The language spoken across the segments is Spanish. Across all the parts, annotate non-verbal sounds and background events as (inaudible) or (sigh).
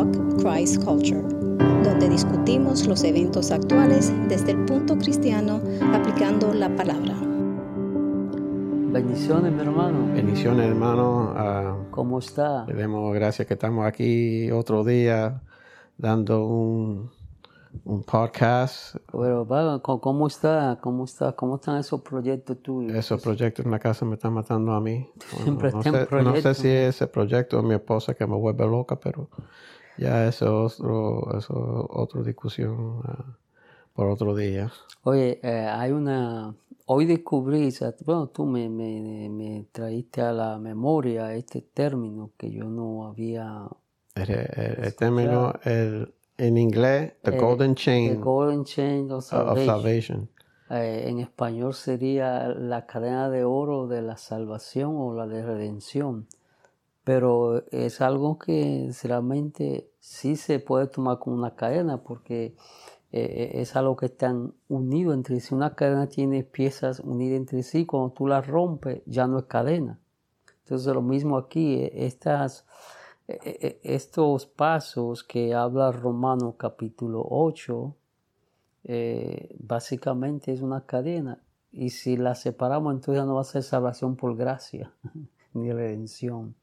Talk Christ Culture, donde discutimos los eventos actuales desde el punto cristiano aplicando la palabra. Bendiciones, mi hermano. Bendiciones, hermano. Ah, ¿Cómo está? le damos gracias que estamos aquí otro día dando un, un podcast. Bueno, ¿cómo está? ¿Cómo está? ¿Cómo están esos proyectos tuyos? Esos proyectos en la casa me están matando a mí. (laughs) Siempre no, en sé, no sé si ese proyecto es mi esposa que me vuelve loca, pero ya eso es otro, eso es otra discusión ah, por otro día. Oye, eh, hay una... Hoy descubrí, o sea, bueno, tú me, me, me traíste a la memoria este término que yo no había... El, el- el término el- en inglés, the golden The chain Golden Chain of salvation. Eh, en español sería la cadena de oro de la salvación o la de redención. Pero es algo que realmente sí se puede tomar como una cadena porque eh, es algo que están unidos entre sí. Una cadena tiene piezas unidas entre sí. Cuando tú las rompes ya no es cadena. Entonces lo mismo aquí, eh, estas, eh, eh, estos pasos que habla Romano capítulo 8, eh, básicamente es una cadena. Y si la separamos, entonces ya no va a ser salvación por gracia, (laughs) ni redención.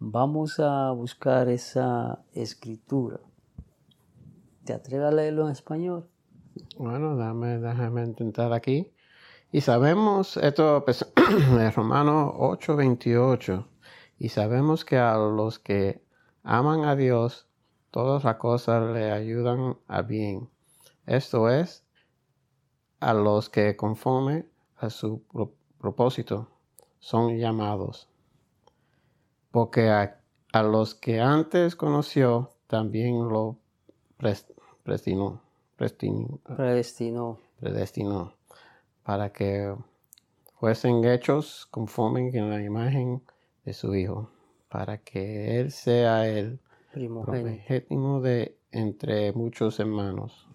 Vamos a buscar esa escritura. ¿Te atreves a leerlo en español? Bueno, dame, déjame intentar aquí. Y sabemos, esto pues, (clears throat) es Romanos 8, 28. Y sabemos que a los que aman a Dios, todas las cosas le ayudan a bien. Esto es, a los que conforme a su pro- propósito son llamados. Porque a, a los que antes conoció, también lo predestinó. predestinó Predestinó. predestinó para que fuesen hechos conforme en la imagen de su Hijo, para que Él sea el Primogénito. primogénito de entre muchos hermanos.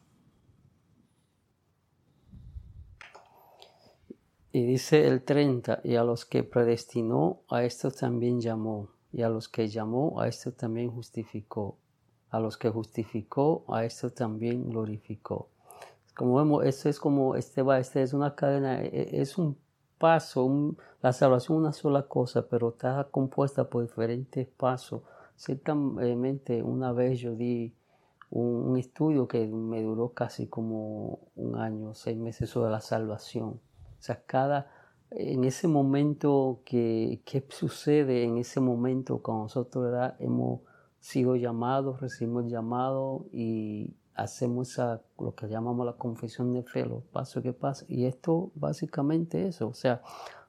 Y dice el 30, y a los que predestinó, a estos también llamó, y a los que llamó, a estos también justificó, a los que justificó, a estos también glorificó. Como vemos, esto es como, este va, este es una cadena, e- e- es un paso, la salvación es una sola cosa, pero está compuesta por diferentes pasos. Ciertamente, una vez yo di un, un estudio que me duró casi como un año, seis meses sobre la salvación. O sea, cada, en ese momento que, que sucede en ese momento cuando nosotros hemos sido llamados, recibimos llamado y hacemos esa, lo que llamamos la confesión de fe, los pasos que pasan. Y esto básicamente eso. O sea,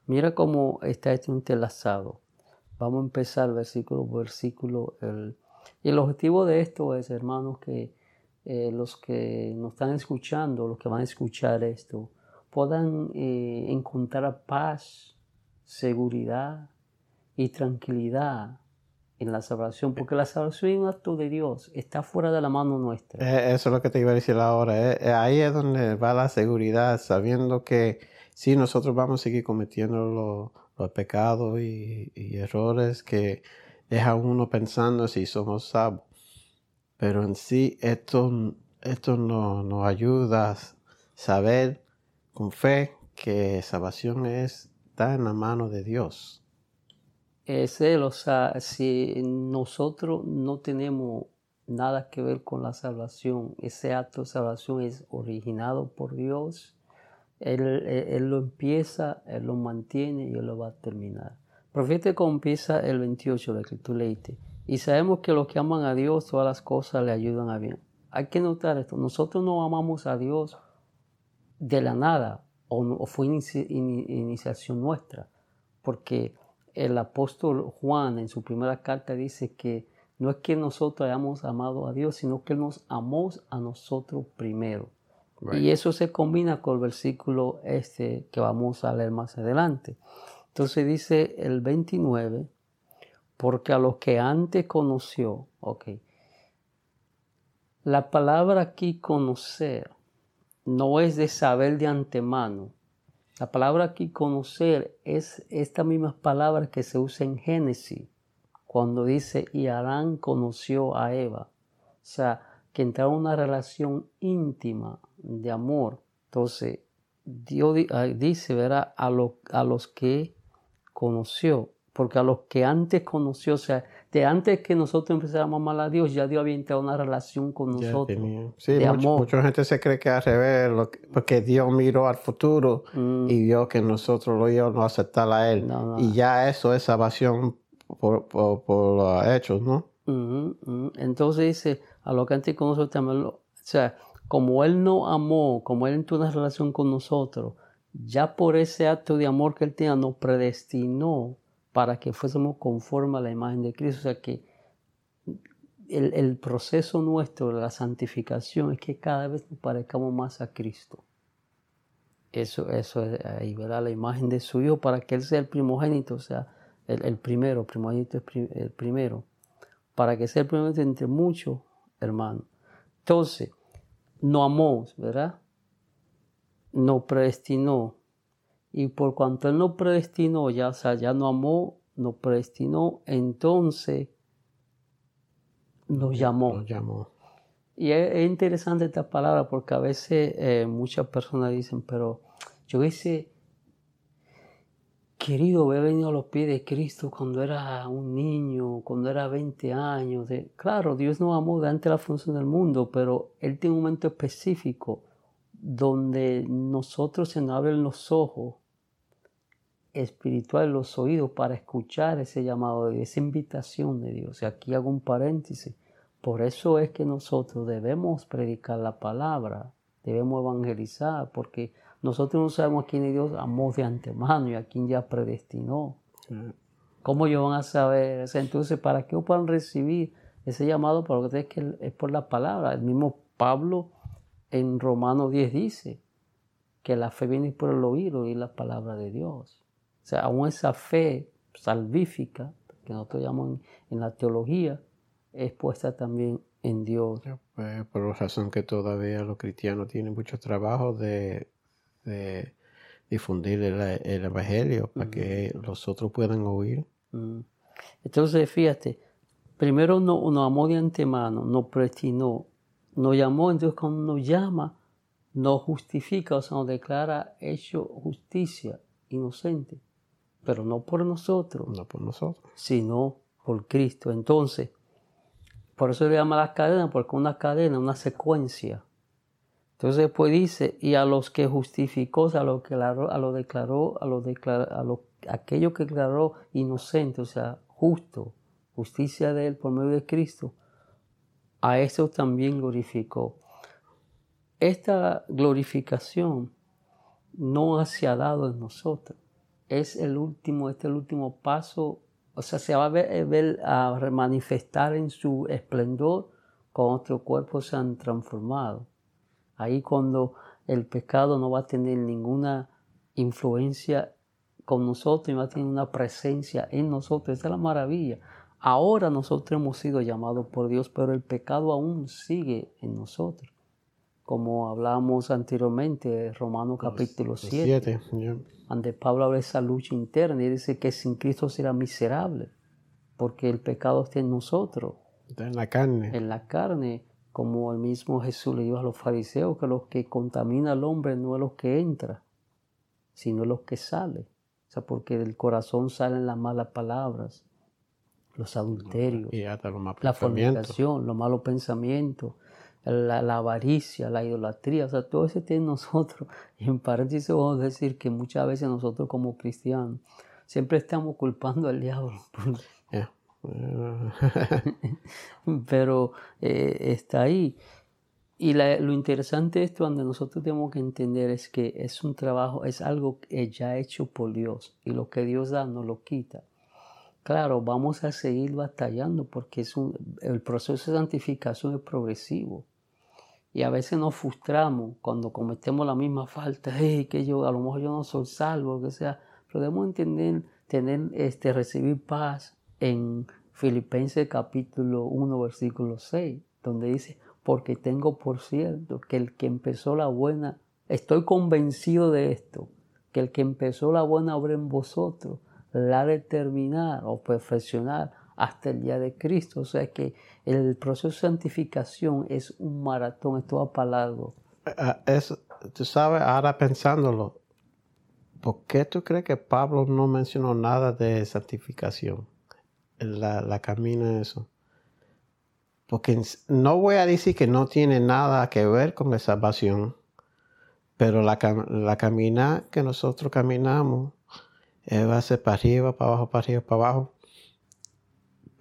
mira cómo está esto entrelazado. Vamos a empezar versículo por versículo. El, el objetivo de esto es, hermanos, que eh, los que nos están escuchando, los que van a escuchar esto, puedan eh, encontrar paz, seguridad y tranquilidad en la salvación, porque la salvación es un acto de Dios, está fuera de la mano nuestra. Eh, Eso es lo que te iba a decir ahora. eh, eh, Ahí es donde va la seguridad, sabiendo que si nosotros vamos a seguir cometiendo lo- los pecados y, y errores que deja uno pensando si somos salvos. Pero en sí esto, esto no- nos ayuda a saber con fe que salvación es, está en la mano de Dios. Es Él, o sea, si nosotros no tenemos nada que ver con la salvación, ese acto de salvación es originado por Dios, Él, lo empieza, Él lo mantiene y Él lo va a terminar. Pero fíjate cómo empieza el 28 de que. Y sabemos que los que aman a Dios, todas las cosas le ayudan a bien. Hay que notar esto, nosotros no amamos a Dios de la nada o, fue inici- ini- iniciación nuestra, porque el apóstol Juan en su primera carta dice que no es que nosotros hayamos amado a Dios, sino que Él nos amó a nosotros primero. Y eso se combina con el versículo este que vamos a leer más adelante. Entonces dice el 29, porque a los que antes conoció, ok, la palabra aquí conocer no es de saber de antemano. La palabra aquí conocer es esta misma palabra que se usa en Génesis, cuando dice, y Adán conoció a Eva. sea, que entraron en una relación íntima de amor. Entonces, Dios dice, ¿verdad? A los que conoció, porque a los que antes conoció, o sea, de antes que nosotros empezáramos a amar a Dios, ya Dios había entrado una relación con nosotros. Sí, de amor. mucha gente se cree que al revés, porque Dios miró al futuro mm. y vio que nosotros lo íbamos a aceptar a Él. Y ya eso es salvación por, por, los hechos, ¿no? Entonces dice, a lo que antes conoció también, o sea, como Él no amó, como Él entró en una relación con nosotros, ya por ese acto de amor que Él tenía, nos predestinó para que fuésemos conforme a la imagen de Cristo. O sea que el, proceso nuestro de la santificación es que cada vez nos parezcamos más a Cristo. Eso, eso es ahí, ¿verdad? La imagen de su Hijo para que Él sea el primogénito, o sea, el, primero, primogénito es el primero, para que sea el primero entre muchos hermanos. Entonces, no amó, ¿verdad? No predestinó y por cuanto Él no predestinó, ya, o sea, ya no amó, no predestinó, entonces nos llamó. llamó. Y es, interesante esta palabra porque a veces eh, muchas personas dicen, pero yo hubiese querido haber venido a los pies de Cristo cuando era un niño, cuando era 20 años. claro, Dios nos amó de antes de la función del mundo, pero Él tiene un momento específico donde nosotros se nos abren los ojos espiritual, los oídos para escuchar ese llamado de esa invitación de Dios. Y aquí hago un paréntesis. Por eso es que nosotros debemos predicar la palabra, debemos evangelizar, porque nosotros no sabemos a quién Dios amó de antemano y a quién ya predestinó. ¿Cómo ellos van a saber? Entonces, ¿para qué puedan recibir ese llamado? Porque es que es por la palabra. El mismo Pablo en Romanos 10 dice que la fe viene por el oír, oír la palabra de Dios. O sea, aún esa fe salvífica, que nosotros llamamos en, la teología, es puesta también en Dios. Pues, por la razón que todavía los cristianos tienen mucho trabajo de, difundir el, Evangelio para que los otros puedan oír. Entonces, fíjate, primero nos no amó de antemano, nos prestinó, nos llamó, entonces cuando nos llama, nos justifica, o sea, nos declara hecho justicia, inocente pero no por nosotros. No por nosotros. Sino por Cristo. Entonces, por eso le llama las cadenas, porque una cadena, una secuencia. Entonces después dice, y a los que justificó, a los que a lo declaró, a lo a lo, aquello que declaró inocente, o sea, justo, justicia de él por medio de Cristo, a eso también glorificó. Esta glorificación no se ha dado en nosotros es el último, este el último paso, o sea, se va a ver, a manifestar en su esplendor cuando nuestros cuerpos se han transformado. Ahí cuando el pecado no va a tener ninguna influencia con nosotros y va a tener una presencia en nosotros. Esa es la maravilla. Ahora nosotros hemos sido llamados por Dios, pero el pecado aún sigue en nosotros. Como hablábamos anteriormente, Romanos capítulo 7 donde Pablo habla de esa lucha interna y dice que sin Cristo será miserable, porque el pecado está en nosotros. Está en la carne. En la carne, como el mismo Jesús le dijo a los fariseos, que lo que contamina al hombre no es lo que entra, sino lo que sale. O sea, porque del corazón salen las malas palabras, los adulterios, la fornicación, los malos pensamientos, la, avaricia, la idolatría, o sea, todo eso tiene (laughs) nosotros. Y en paréntesis vamos a decir que muchas veces nosotros como cristianos siempre estamos culpando al diablo. (laughs) (laughs) Pero eh, está ahí. Y lo interesante de esto, donde nosotros tenemos que entender es que es un trabajo, es algo ya hecho por Dios. Y lo que Dios da no lo quita. Claro, vamos a seguir batallando porque es un, el proceso de santificación es progresivo. Y a veces nos frustramos cuando cometemos la misma falta, que yo a lo mejor yo no soy salvo, que sea, pero debemos entender, tener, este, recibir paz en Filipenses capítulo 1, versículo 6, donde dice, porque tengo por cierto que el que empezó la buena, estoy convencido de esto, que el que empezó la buena obra en vosotros, la de terminar o perfeccionar hasta el día de Cristo. O sea que el proceso de santificación es un maratón, es todo para largo. Ah, es, tú sabes, ahora pensándolo, ¿por qué tú crees que Pablo no mencionó nada de santificación? La, la camina eso. Porque no voy a decir que no tiene nada que ver con la salvación, pero la, la camina que nosotros caminamos eh, va a ser para arriba, para abajo, para arriba, para abajo.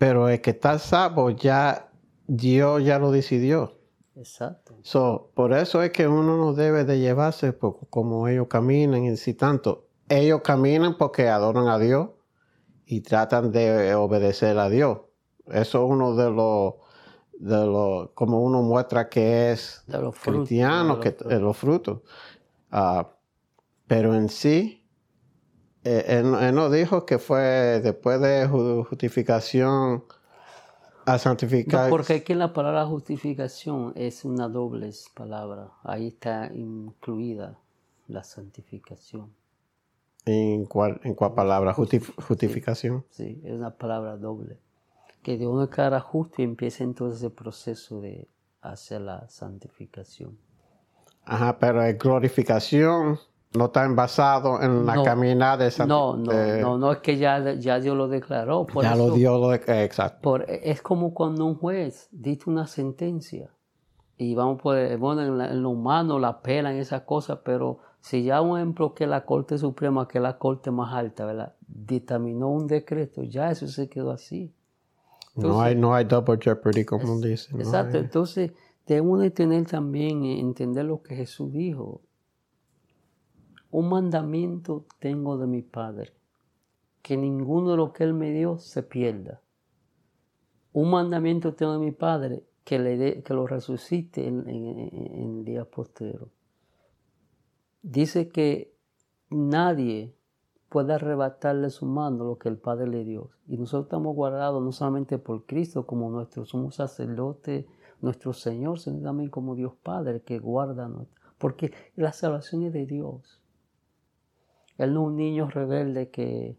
Pero el que está salvo ya, Dios ya lo decidió. Exacto. So, por eso es que uno no debe de llevarse como ellos caminan y si tanto. Ellos caminan porque adoran a Dios y tratan de obedecer a Dios. Eso es uno de los, de los como uno muestra que es De los frutos, cristiano, de que los frutos. de los frutos. Ah, pero en sí, eh, él, él no dijo que fue después de ju- justificación a No, santificar. porque aquí en la palabra justificación es una doble palabra. Ahí está incluida la santificación. ¿En cuál, en cuál palabra? Justif- justificación. Sí, es una palabra doble. Que de uno cara justo y empieza entonces el proceso de hacer la santificación. Ajá, pero en glorificación no está basado en la No. caminada de santi- No, no, de- no, no es que ya, ya Dios lo declaró. Por ya eso, lo dio, lo, eh, exacto. por- es como cuando un juez dicta una sentencia y vamos por, bueno, en, la- en lo humano la pelan esas cosas, pero si ya un ejemplo que la Corte Suprema, que es la Corte más alta, ¿verdad? dictaminó un decreto, ya eso se quedó así. no, hay, no hay double jeopardy, como dice. no Exacto, hay- entonces debemos de tener también, entender lo que Jesús dijo. Un mandamiento tengo de mi Padre, que ninguno de lo que Él me dio se pierda. Un mandamiento tengo de mi Padre, que, le que lo resucite en, el día postero. Dice que nadie puede arrebatarle su mano lo que el Padre le dio. Y nosotros estamos guardados no solamente por Cristo como nuestro sumo sacerdote, nuestro Señor, sino también como Dios Padre que guarda. nuestra- Porque la salvación es de Dios. Él no es un niño rebelde que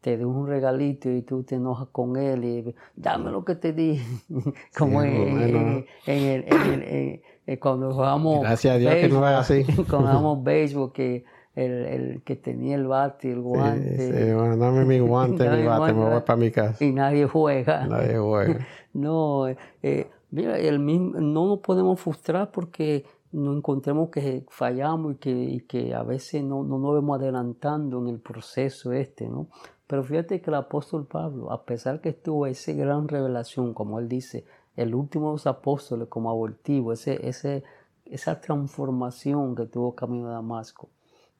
te da un regalito y tú te enojas con él y dame lo que te di. (laughs) como Sí, en, bueno. en- en el, en el- en- en- cuando jugamos Gracias a Dios que no es así. (laughs) cuando jugamos (laughs) béisbol que el, el que tenía el bate el Sí, guante sí, bueno, dame mi guante, Dame mi bate, me voy para mi casa. y nadie juega. Nadie juega. No, eh, eh, mira, el mismo, no nos podemos frustrar porque nos encontremos que fallamos y que, que a veces no, no nos vemos adelantando en el proceso este, ¿no? Pero fíjate que el apóstol Pablo, a pesar que tuvo esa gran revelación, como él dice, el último de los apóstoles como abortivo, ese, ese, esa transformación que tuvo camino de Damasco,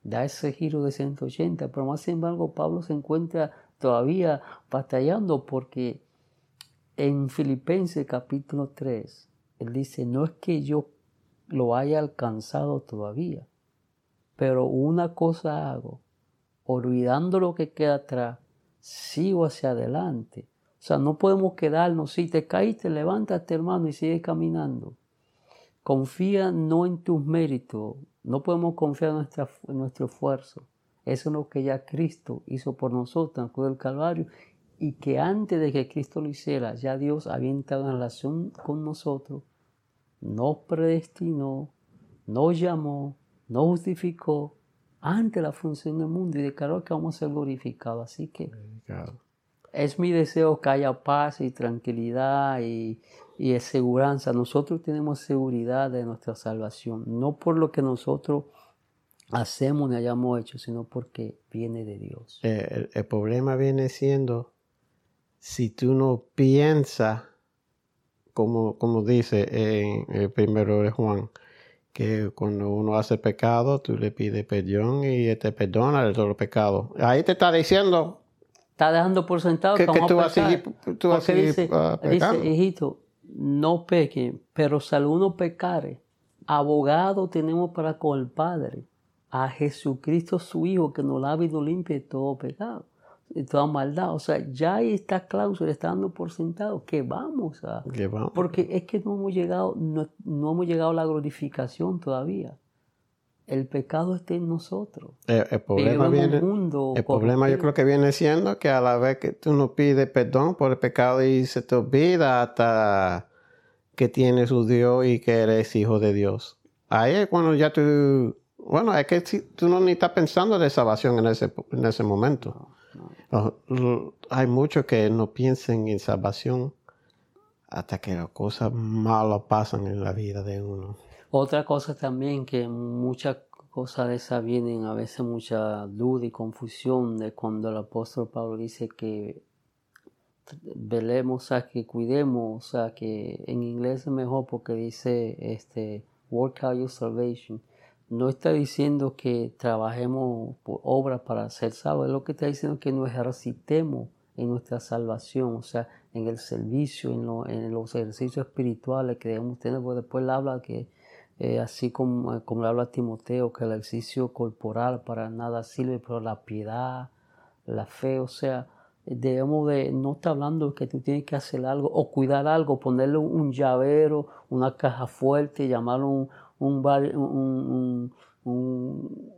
da ese giro de 180, pero más sin embargo Pablo se encuentra todavía batallando porque en Filipenses capítulo 3, él dice, no es que yo lo haya alcanzado todavía, pero una cosa hago, olvidando lo que queda atrás, sigo hacia adelante. O sea, no podemos quedarnos, si te caíste, levántate hermano y sigue caminando. Confía no en tus méritos, no podemos confiar en, en nuestro esfuerzo. Eso es lo que ya Cristo hizo por nosotros en la cruz del Calvario y que antes de que Cristo lo hiciera, ya Dios había entrado en relación con nosotros, nos predestinó, nos llamó, nos justificó antes de la función del mundo y declaró que vamos a ser glorificados. Así que es mi deseo que haya paz y tranquilidad y, y seguridad. Nosotros tenemos seguridad de nuestra salvación, no por lo que nosotros hacemos ni hayamos hecho, sino porque viene de Dios. Eh, el, el problema viene siendo si tú no piensas, como, como dice en el primero de Juan, que cuando uno hace pecado, tú le pides perdón y te perdona de todos los pecados. Ahí te está diciendo Está dejando por sentado que, que, tú vas a seguir, tú vas a seguir dice, ah, dice, hijito, no pequen, pero si alguno pecare, abogado tenemos para con el Padre, a Jesucristo su Hijo, que nos lava y nos limpia de todo pecado, de toda maldad. O sea, ya está cláusula, está dando por sentado que vamos a... Que vamos. Porque es que no hemos llegado, no, no hemos llegado a la glorificación todavía. el pecado está en nosotros. El, el problema viene, mundo el problema yo creo que viene siendo que a la vez que tú no pides perdón por el pecado y se te olvida hasta que tienes un Dios y que eres hijo de Dios. Ahí es cuando ya tú, bueno, es que tú no ni estás pensando de salvación en ese, en ese momento. Hay muchos que no piensan en salvación hasta que las cosas malas pasan en la vida de uno. Otra cosa también que muchas cosas de esas vienen a veces mucha duda y confusión de cuando el apóstol Pablo dice que velemos, o sea, que cuidemos, o sea, que en inglés es mejor porque dice este work out your salvation. No está diciendo que trabajemos por obras para ser salvos, es lo que está diciendo que nos ejercitemos en nuestra salvación, o sea, en el servicio, en, lo- en los ejercicios espirituales que debemos tener, porque después habla que, eh, así como, como le habla a Timoteo, que el ejercicio corporal para nada sirve, pero la piedad, la fe, o sea, debemos de, no está hablando que tú tienes que hacer algo o cuidar algo, ponerle un llavero, una caja fuerte, llamarlo un, un, un, un-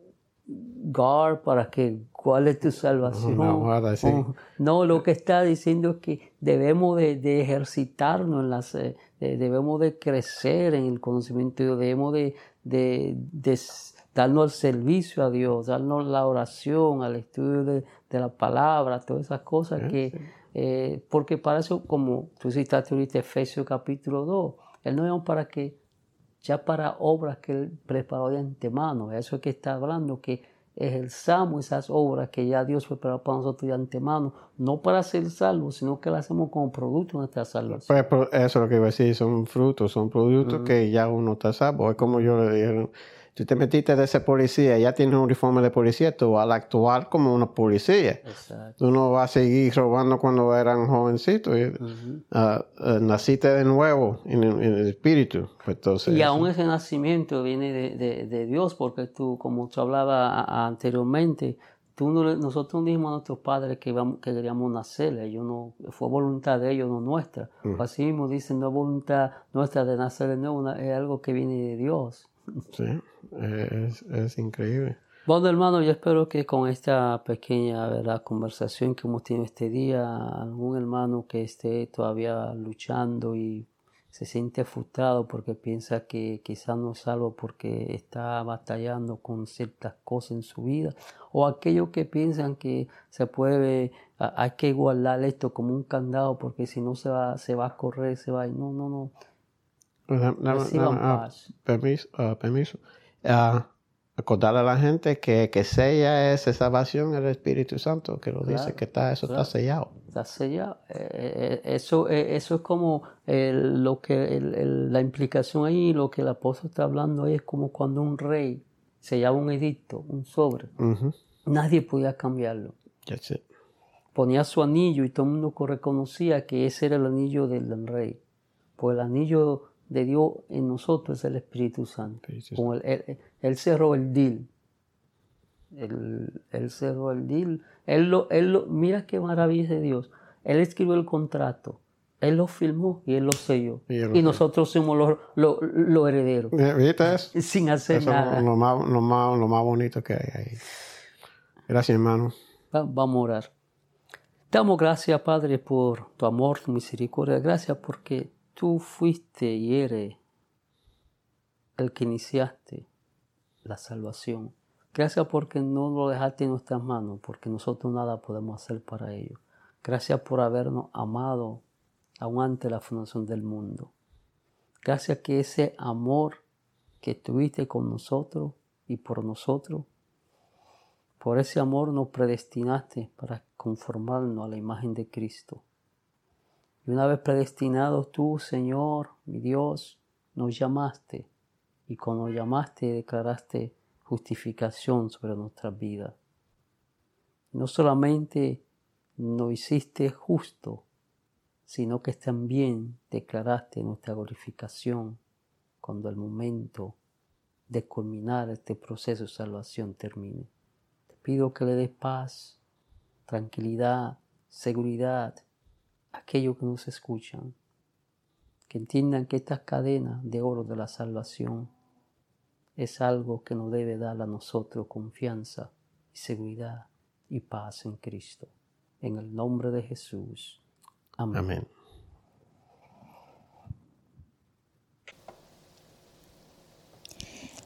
guard para que guarde tu salvación. Sí. No, lo que está diciendo es que debemos de, de ejercitarnos, en las, eh, de- debemos de crecer en el conocimiento debemos de, de- de darnos el servicio a Dios, darnos la oración, al estudio de, la palabra, todas esas cosas que, eh, porque para eso, como tú citaste ahorita Efesios capítulo 2, Él no es para que ya para obras que Él preparó de antemano. Eso es que está hablando, que ejerzamos esas obras que ya Dios preparó para nosotros de antemano, no para ser salvos, sino que las hacemos como producto de nuestra salvación. Pues, pues, eso es lo que iba a decir, son frutos, son productos que ya uno está salvo. Es como yo le dije, tú te metiste de ese policía, ya tienes un uniforme de policía, tú vas a actuar como una policía. Exacto. Tú no vas a seguir robando cuando eran jovencitos. ah, naciste de nuevo en, el- en el espíritu. Pues, entonces, Y aún ese nacimiento viene de, de- de Dios, porque tú, como tú hablabas anteriormente, tú no nosotros no dijimos a nuestros padres que, íbamos- que queríamos nacer, ellos no, fue voluntad de ellos, no nuestra. Así mismo dicen, no es voluntad nuestra de nacer de nuevo, es algo que viene de Dios. Sí, es, es increíble. Bueno, hermano, yo espero que con esta pequeña conversación que hemos tenido este día, algún hermano que esté todavía luchando y se siente frustrado porque piensa que quizás no es salvo porque está batallando con ciertas cosas en su vida, o aquellos que piensan que se puede, hay que guardar esto como un candado porque si no se va, se va a correr, se va a ir. No, no, no. Pues, Reciban ah, paz. permiso. ah, permiso. Ah, a la gente que, que sella esa salvación el Espíritu Santo, que lo dice que está, eso claro. está sellado. Está sellado. Eh, eh, eso, eh, eso es como el- lo que el- el- la implicación ahí, lo que el apóstol está hablando ahí es como cuando un rey sellaba un edicto, un sobre. Nadie podía cambiarlo. That's it. Ponía su anillo y todo el mundo reconocía que ese era el anillo del rey. Pues el anillo de Dios en nosotros es el Espíritu Santo. Como él, él- él cerró el deal. Él, él cerró el deal. Él lo, él lo, mira qué maravilla de Dios. Él escribió el contrato. Él lo firmó y él lo selló. Y lo Y nosotros somos los los- los herederos. ¿Viste eso? (laughs) Sin hacer Eso nada. es lo más, lo, más, lo más bonito que hay ahí. Gracias, hermano. Va- Vamos a orar. Damos gracias, Padre, por tu amor, tu misericordia. Gracias porque tú fuiste y eres el que iniciaste la salvación. Gracias porque no lo dejaste en nuestras manos, porque nosotros nada podemos hacer para ello. Gracias por habernos amado aún antes de la fundación del mundo. Gracias que ese amor que tuviste con nosotros y por nosotros por ese amor nos predestinaste para conformarnos a la imagen de Cristo. Y una vez predestinados tú, Señor, mi Dios, nos llamaste. Y cuando llamaste, declaraste justificación sobre nuestras vidas. No solamente nos hiciste justo, sino que también declaraste nuestra glorificación cuando el momento de culminar este proceso de salvación termine. Te pido que le des paz, tranquilidad, seguridad aquellos que nos escuchan, que entiendan que estas cadenas de oro de la salvación es algo que nos debe dar a nosotros confianza y seguridad y paz en Cristo. En el nombre de Jesús. Amén. Amén.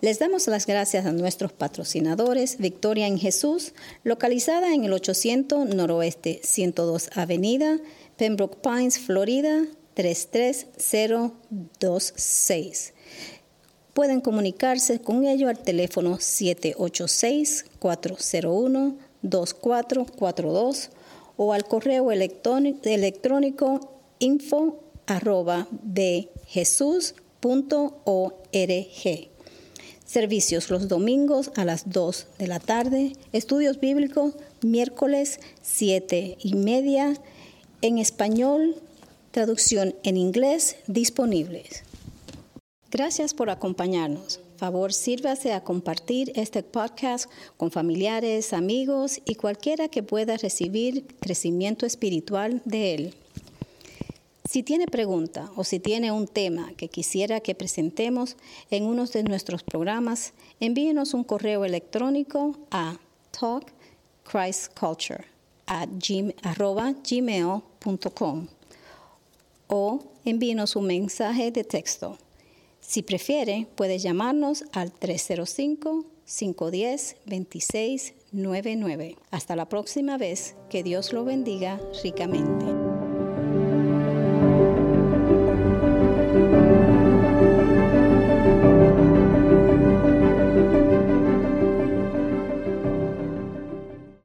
Les damos las gracias a nuestros patrocinadores Victoria en Jesús, localizada en el 800 Noroeste 102 Avenida, Pembroke Pines, Florida 33026. Pueden comunicarse con ellos al teléfono 786-401-2442 o al correo electrónico info arroba Servicios los domingos a las 2 de la tarde. Estudios bíblicos miércoles 7 y media. En español, traducción en inglés disponibles. Gracias por acompañarnos. Favor, sírvase a compartir este podcast con familiares, amigos y cualquiera que pueda recibir crecimiento espiritual de él. Si tiene pregunta o si tiene un tema que quisiera que presentemos en uno de nuestros programas, envíenos un correo electrónico a talkchristculture@gmail.com o envíenos un mensaje de texto. Si prefiere, puede llamarnos al 305-510-2699. Hasta la próxima vez, que Dios lo bendiga ricamente.